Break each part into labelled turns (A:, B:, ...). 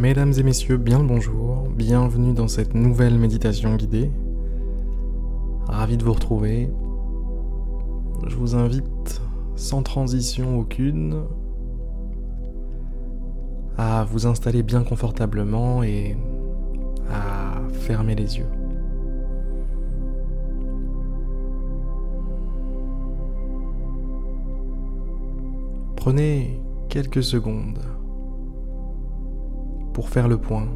A: Mesdames et messieurs, bien le bonjour, bienvenue dans cette nouvelle méditation guidée. Ravi de vous retrouver. Je vous invite, sans transition aucune, à vous installer bien confortablement et à fermer les yeux. Prenez quelques secondes pour faire le point.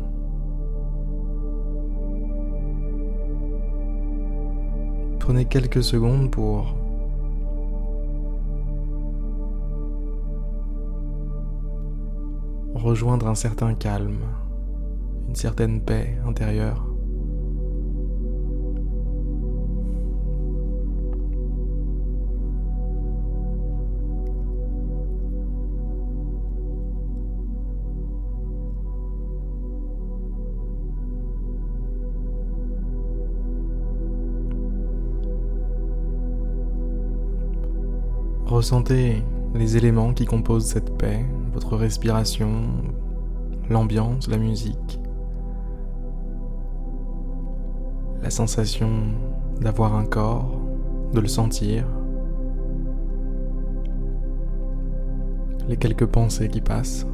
A: Prenez quelques secondes pour rejoindre un certain calme, une certaine paix intérieure. Ressentez les éléments qui composent cette paix, votre respiration, l'ambiance, la musique, la sensation d'avoir un corps, de le sentir, les quelques pensées qui passent.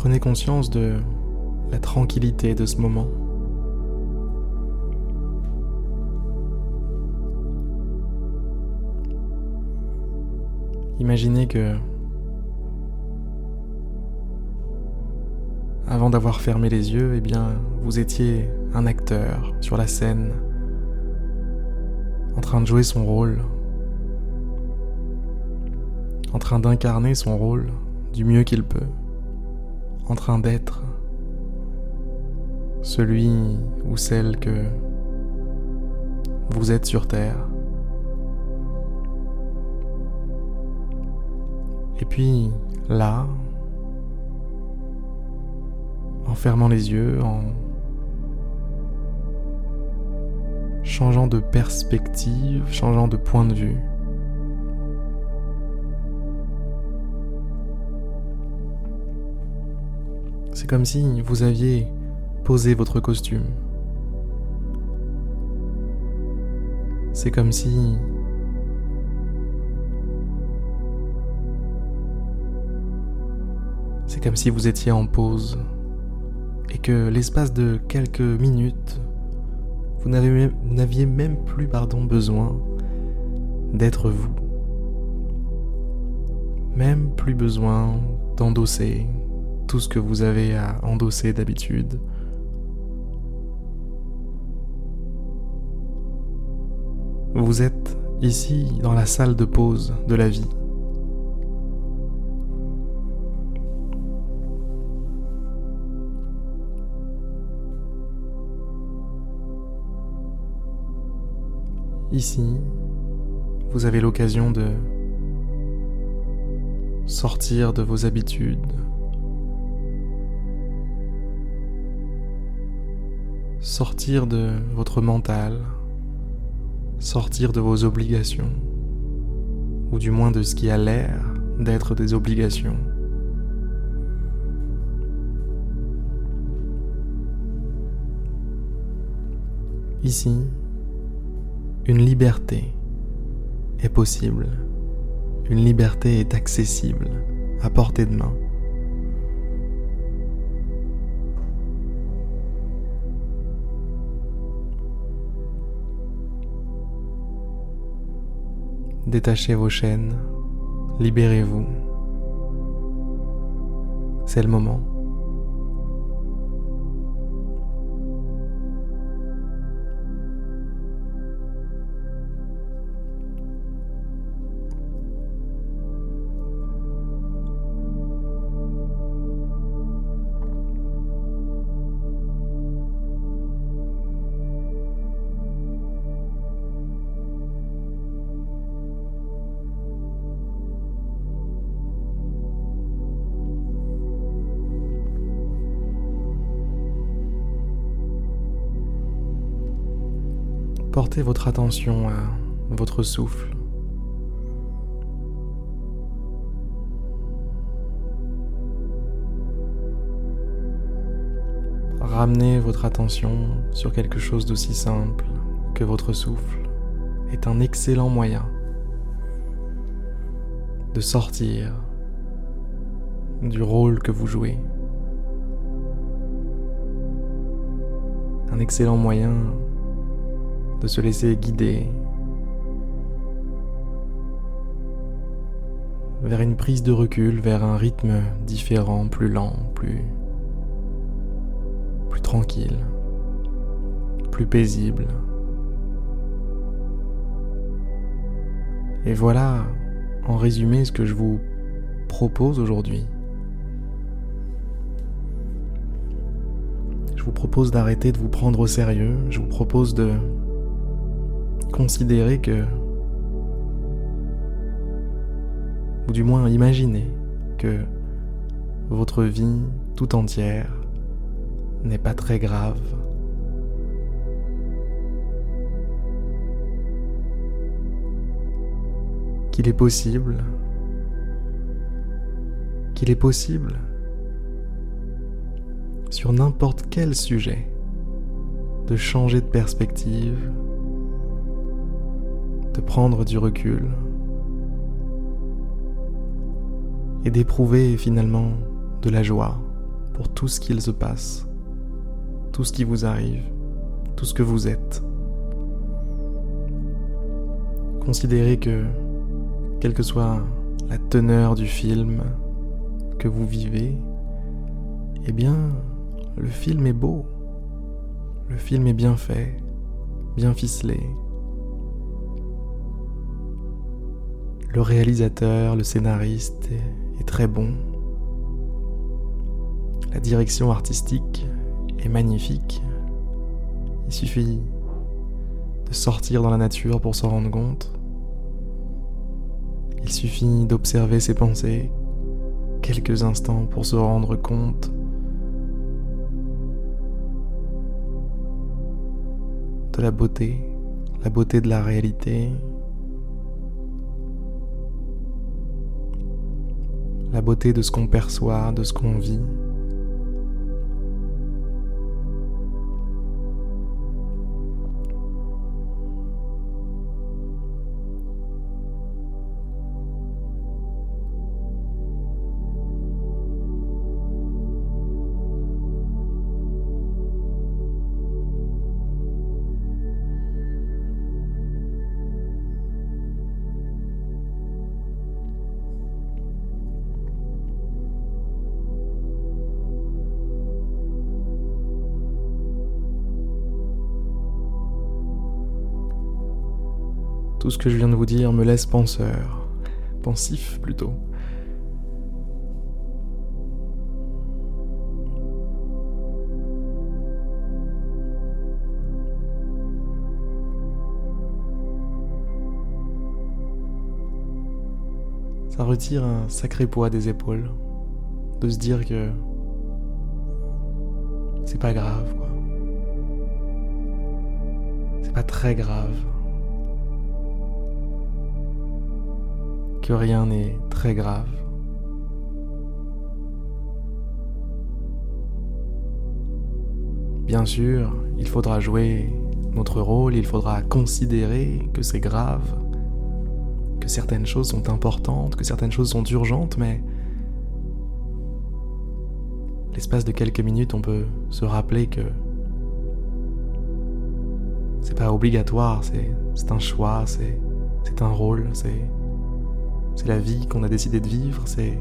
A: Prenez conscience de la tranquillité de ce moment. Imaginez que avant d'avoir fermé les yeux, eh bien, vous étiez un acteur sur la scène, en train de jouer son rôle, en train d'incarner son rôle du mieux qu'il peut en train d'être celui ou celle que vous êtes sur Terre. Et puis là, en fermant les yeux, en changeant de perspective, changeant de point de vue, comme si vous aviez posé votre costume. C'est comme si C'est comme si vous étiez en pause et que l'espace de quelques minutes, vous n'aviez même plus pardon, besoin d'être vous. Même plus besoin d'endosser tout ce que vous avez à endosser d'habitude. Vous êtes ici dans la salle de pause de la vie. Ici, vous avez l'occasion de sortir de vos habitudes, sortir de votre mental, sortir de vos obligations, ou du moins de ce qui a l'air d'être des obligations. Ici, une liberté est possible, une liberté est accessible, à portée de main. Détachez vos chaînes, libérez-vous. C'est le moment. Portez votre attention à votre souffle. Ramenez votre attention sur quelque chose d'aussi simple que votre souffle est un excellent moyen de sortir du rôle que vous jouez. Un excellent moyen de se laisser guider vers une prise de recul, vers un rythme différent, plus lent, plus plus tranquille, plus paisible. Et voilà, en résumé, ce que je vous propose aujourd'hui. Je vous propose d'arrêter de vous prendre au sérieux, je vous propose de considérer que, ou du moins imaginer que votre vie tout entière n'est pas très grave. Qu'il est possible, qu'il est possible, sur n'importe quel sujet, de changer de perspective, prendre du recul et d'éprouver finalement de la joie pour tout ce qu'il se passe tout ce qui vous arrive, tout ce que vous êtes. Considérez que, quelle que soit la teneur du film que vous vivez, eh bien, le film est beau. Le film est bien fait, bien ficelé. Le réalisateur, le scénariste est, très bon. La direction artistique est magnifique. Il suffit de sortir dans la nature pour s'en rendre compte. Il suffit d'observer ses pensées quelques instants pour se rendre compte de la beauté, la beauté de la réalité, la beauté de ce qu'on perçoit, de ce qu'on vit. Tout ce que je viens de vous dire me laisse penseur, pensif plutôt. Ça retire un sacré poids des épaules de se dire que c'est pas grave quoi. C'est pas très grave. Rien n'est très grave. Bien sûr, il faudra jouer notre rôle, il faudra considérer que c'est grave, que certaines choses sont importantes, que certaines choses sont urgentes, mais l'espace de quelques minutes, on peut se rappeler que c'est pas obligatoire, c'est un choix, c'est un rôle, c'est c'est la vie qu'on a décidé de vivre, c'est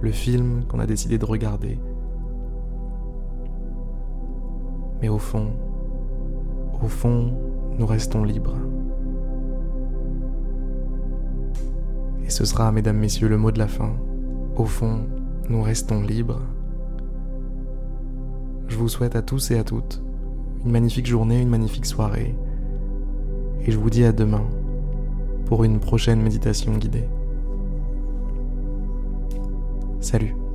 A: le film qu'on a décidé de regarder. Mais au fond, au fond, nous restons libres. Et ce sera, mesdames, messieurs, le mot de la fin. Au fond, nous restons libres. Je vous souhaite à tous et à toutes une magnifique journée, une magnifique soirée. Et je vous dis à demain pour une prochaine méditation guidée. Salut.